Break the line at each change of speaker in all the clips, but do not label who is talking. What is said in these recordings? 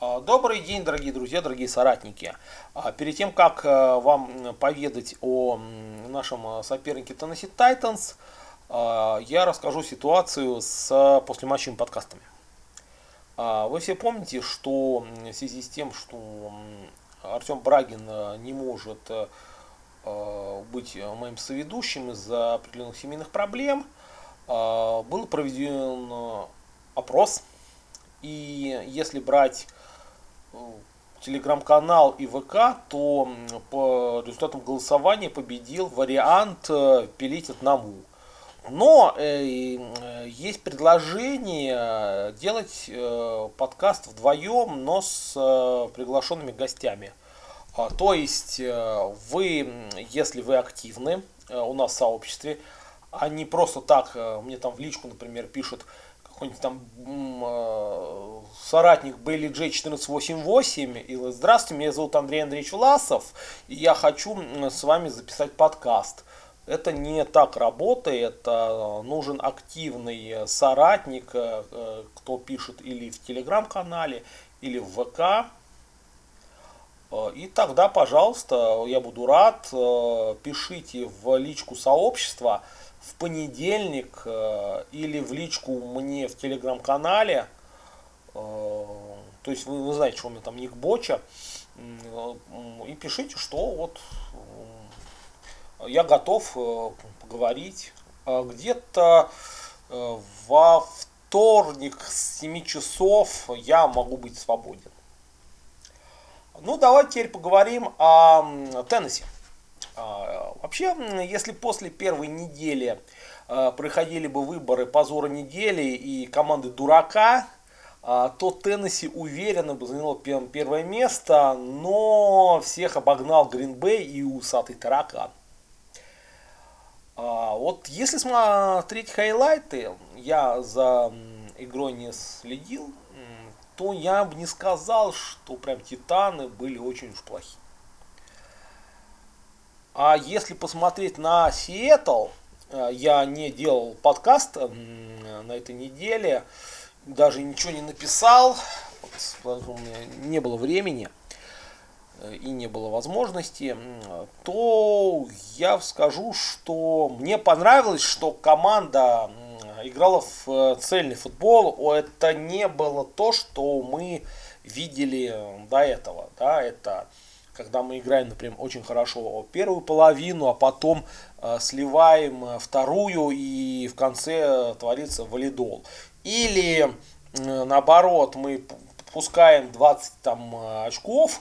А, добрый день, дорогие друзья, дорогие соратники. А, перед тем, как э, вам поведать о нашем сопернике Tennessee Titans, а, я расскажу ситуацию с послематчевыми подкастами. Вы все помните, что в связи с тем, что Артем Брагин э, не может э, быть моим соведущим из-за определенных семейных проблем, был проведен опрос. И если брать телеграм-канал и ВК, то по результатам голосования победил вариант э, пилить одному. Но э, э, есть предложение делать э, подкаст вдвоем, но с э, приглашенными гостями. А, то есть э, вы, если вы активны э, у нас в сообществе, а не просто так, э, мне там в личку, например, пишут, какой-нибудь там э, соратник Джей 1488 и здравствуйте, меня зовут Андрей Андреевич Власов и я хочу с вами записать подкаст. Это не так работает, это нужен активный соратник, э, э, кто пишет или в телеграм-канале, или в ВК. И тогда, пожалуйста, я буду рад, пишите в личку сообщества, в понедельник э, или в личку мне в телеграм-канале. Э, то есть вы, вы знаете, что у меня там ник Боча. Э, и пишите, что вот я готов поговорить. Где-то во вторник с 7 часов я могу быть свободен. Ну, давайте теперь поговорим о Теннессе. А, вообще, если после первой недели а, проходили бы выборы позора недели и команды дурака, а, то Теннесси уверенно бы занял первое место, но всех обогнал Гринбей и усатый таракан. Вот если смотреть хайлайты, я за игрой не следил, то я бы не сказал, что прям титаны были очень уж плохие. А если посмотреть на Сиэтл, э, я не делал подкаст на этой неделе, даже ничего не написал, у меня не было времени э, и не было возможности, то я скажу, что мне понравилось, что команда играла в э, цельный футбол. Это не было то, что мы видели до этого. Да, это когда мы играем, например, очень хорошо первую половину, а потом э, сливаем э, вторую и в конце творится валидол. Или э, наоборот, мы пускаем 20 там, очков,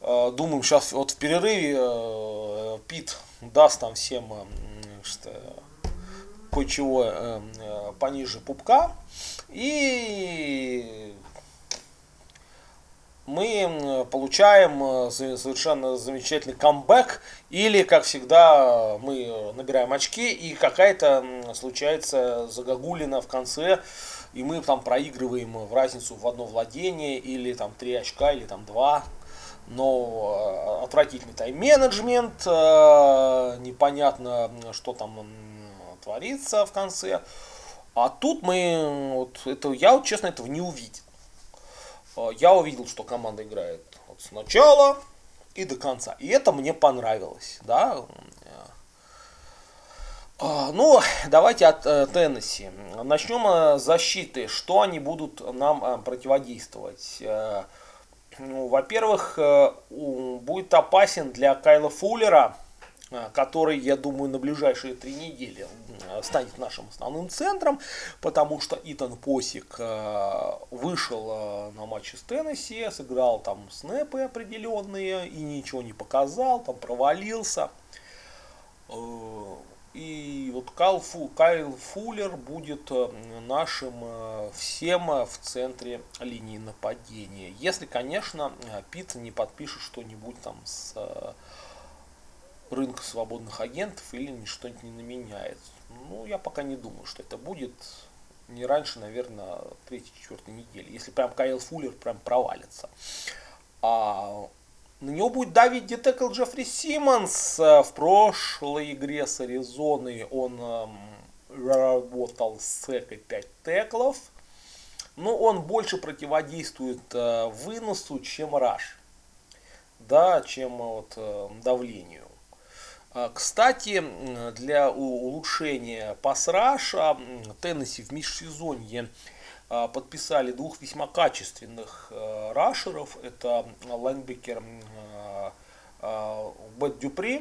э, думаем, сейчас вот в перерыве э, Пит даст там всем э, кое-чего э, э, пониже пупка, и мы получаем э, совершенно замечательный камбэк, или, как всегда, мы набираем очки, и какая-то случается загогулина в конце, и мы там проигрываем в разницу в одно владение, или там три очка, или там два. Но э, отвратительный тайм-менеджмент, э, непонятно, что там творится в конце. А тут мы, вот это, я вот честно этого не увидел. Э, я увидел, что команда играет от сначала и до конца. И это мне понравилось. Да? Э, ну, давайте от э, Теннесси. Начнем с защиты. Что они будут нам противодействовать? Ну, во-первых, будет опасен для Кайла Фуллера Э, который, я думаю, на ближайшие три недели э, станет нашим основным центром, потому что Итан Посик э, вышел на матче с Теннесси, сыграл там снэпы определенные и ничего не показал, там провалился. И вот Кайл, Фу, Кайл Фуллер будет нашим всем в центре линии нападения. Если, конечно, Пит не подпишет что-нибудь там с рынка свободных агентов или что-нибудь не наменяет. Ну, я пока не думаю, что это будет не раньше, наверное, третьей-четвертой недели. Если прям Кайл Фуллер прям провалится. А на него будет давить детекл Джеффри Симмонс. В прошлой игре с Аризоной он эм, работал с секой 5 теклов. но он больше противодействует э, выносу, чем раш, да, чем вот, э, давлению. А, кстати, для улучшения пасраша Теннесси в межсезонье а, подписали двух весьма качественных э, рашеров. Это лайнбекер Бет Дюпри,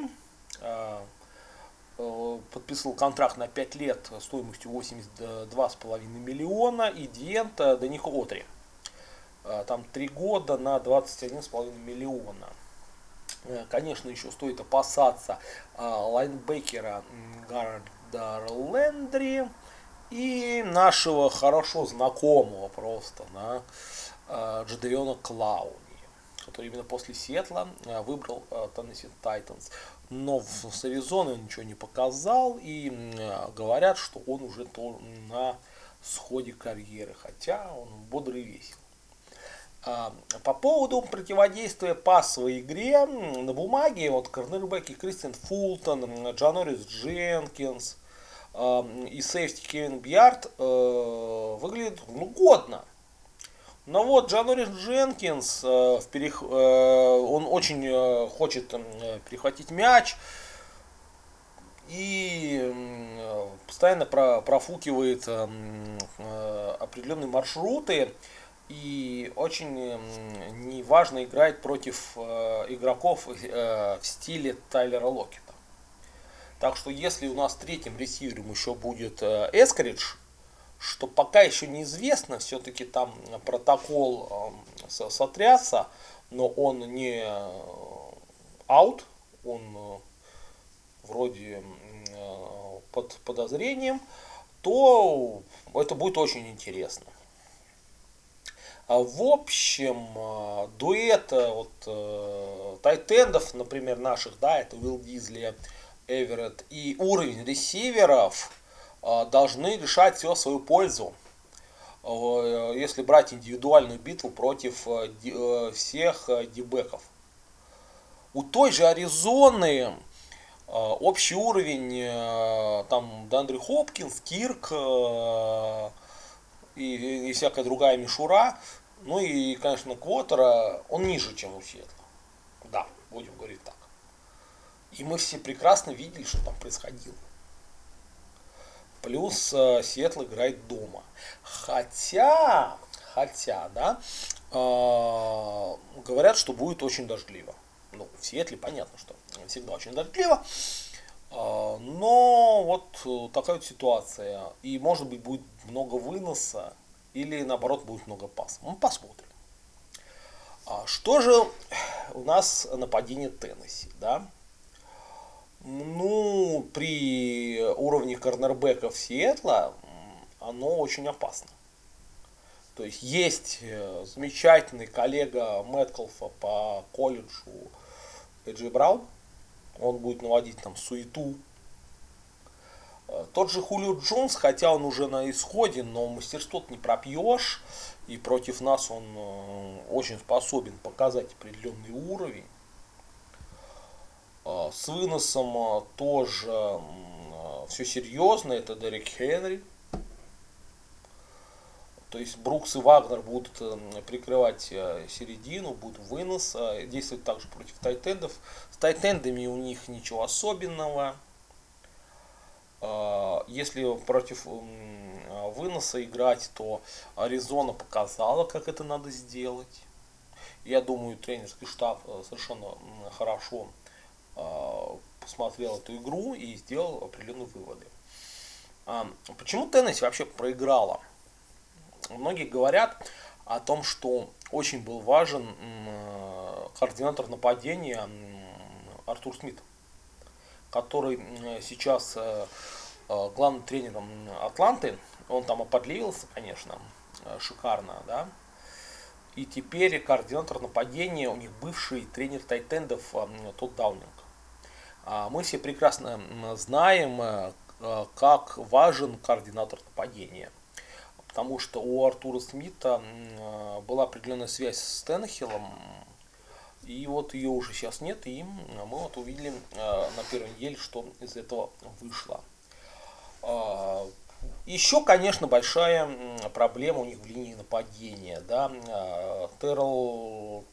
Э, подписывал контракт на 5 лет стоимостью 82,5 миллиона и Диент Данико Отри. Там 3 года на 21,5 миллиона. Э, конечно, еще стоит опасаться лайнбекера Гарда Лендри и нашего хорошо знакомого просто да, Джадеона Клауни, который именно после Сетла выбрал Теннесси Тайтанс но с Аризоны ничего не показал, и говорят, что он уже на сходе карьеры, хотя он бодрый и весел. А, по поводу противодействия пасовой игре на бумаге вот корнербеки Кристиан Фултон, Джанорис Дженкинс а, и сейфти Кевин Бьярд э, выглядят ну, годно. Но вот Джанорис Дженкинс, э, в перех... э, он очень хочет перехватить мяч и постоянно про, профукивает определенные маршруты и очень неважно играет против э, игроков э, в стиле Тайлера Локета. Так что если у нас третьим ресивером еще будет э, Эскоридж, что пока еще неизвестно, все-таки там протокол э, сотрясся, но он не аут, он вроде под подозрением, то это будет очень интересно. А в общем, дуэт вот, тайтендов, например, наших, да, это Уилл Дизли, Эверетт, и уровень ресиверов – должны решать все в свою пользу. Если брать индивидуальную битву против э, э, всех э, дебеков. У той же Аризоны общий уровень, там Дандри Хопкинс, Кирк и, и всякая другая мишура, ну и, конечно, Квотера, он ниже, чем у Сиэтла. Да, будем говорить так. И мы все прекрасно видели, что там происходило. Плюс э, Сиэтл играет дома. Хотя, хотя, да, э, говорят, что будет очень дождливо. Ну, в Сиэтле понятно, что всегда очень дождливо. Э, но вот такая вот ситуация. И может быть будет много выноса или наоборот будет много пас. Мы посмотрим. А что же у нас нападение Теннесси, да? Ну, при уровне корнербеков Сиэтла оно очень опасно. То есть есть э, замечательный коллега Мэткалфа по колледжу Эджи Браун. Он будет наводить там суету. Э, тот же Хулио Джонс, хотя он уже на исходе, но мастерство не пропьешь. И против нас он э, очень способен показать определенный уровень. А, с выносом тоже все серьезно. Это Дерек Хенри. То есть Брукс и Вагнер будут э, прикрывать середину, будут вынос, действовать также против тайтендов. С тайтендами у них ничего особенного. Если против выноса играть, то Аризона показала, как это надо сделать. Я думаю, тренерский штаб э, совершенно хорошо а, посмотрел эту игру и сделал определенные выводы. А, почему Теннесси вообще проиграла? Многие говорят о том, что очень был важен координатор нападения Артур Смит, который сейчас э, э, главным тренером Атланты. Он там оподливился, конечно, э, шикарно, да, и теперь координатор нападения у них бывший тренер тайтендов Тодд Даунинг. А мы все прекрасно знаем, э, э, как важен координатор нападения. Потому что у Артура Смита э, была определенная связь с Тенхиллом, и вот ее уже сейчас нет, и мы вот увидели на первой неделе, что из этого вышло. А, Еще, конечно, большая проблема у них в линии нападения. Да? А, Террел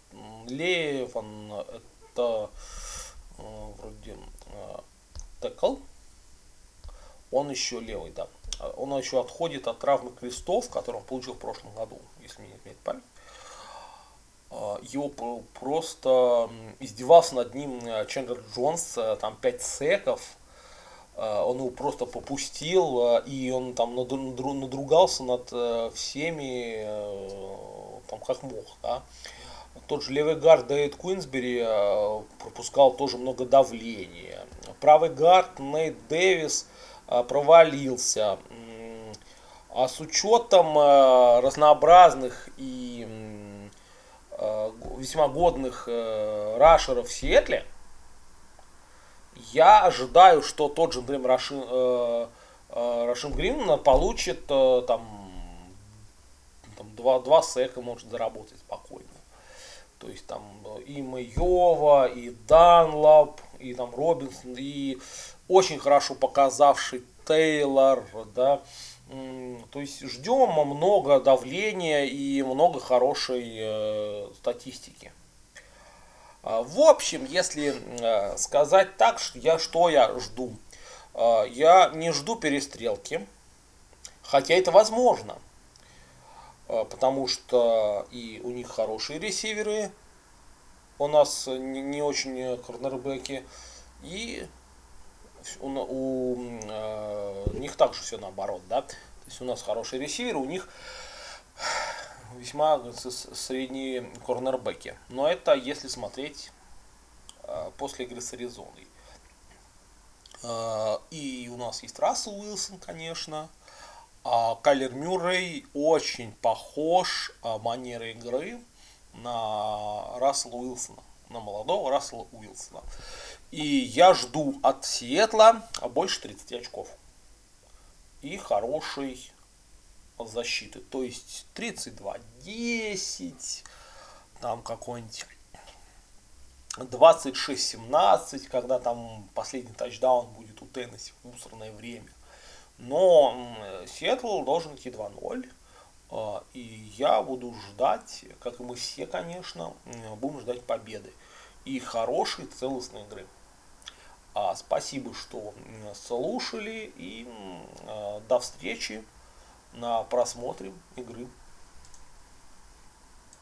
Леев, он это вроде текл, он еще левый, да. Он еще отходит от травмы крестов, которую он получил в прошлом году, если мне не изменяет память. А, его просто издевался над ним э, Чендлер Джонс, э, там 5 секов, э, он его просто попустил, и он там надругался над всеми, там как мог, да. Тот же левый гард Дэвид Куинсбери пропускал тоже много давления. Правый гард Нейт Дэвис провалился. А с учетом разнообразных и Э, весьма годных э, рашеров в Сиэтле, я ожидаю, что тот же, например, Рашим, э, э, Рашим Грин получит э, там, там два, два сека может заработать спокойно. То есть там и Майова, и Данлап, и там Робинсон, и очень хорошо показавший Тейлор, да, то есть ждем много давления и много хорошей э, статистики. А, в общем, если э, сказать так, что я что я жду, э, я не жду перестрелки, хотя это возможно, э, потому что и у них хорошие ресиверы, у нас не, очень корнербеки, и у, у э, них также все наоборот, да. То есть у нас хорошие ресиверы, у них весьма средние корнербеки. Но это если смотреть э, после игры с Аризоной. Э, и у нас есть Рассел Уилсон, конечно. А Кайлер Мюррей очень похож э, манерой игры на Рассела Уилсона, на молодого Рассела Уилсона. И я жду от Сиэтла больше 30 очков. И хорошей защиты. То есть 32-10, там какой-нибудь 26-17, когда там последний тачдаун будет у Теннесси в мусорное время. Но Сиэтл должен идти 2-0. А, и я буду ждать, как и мы все, конечно, будем ждать победы и хорошей целостной игры. А, спасибо, что слушали и а, до встречи на просмотре игры.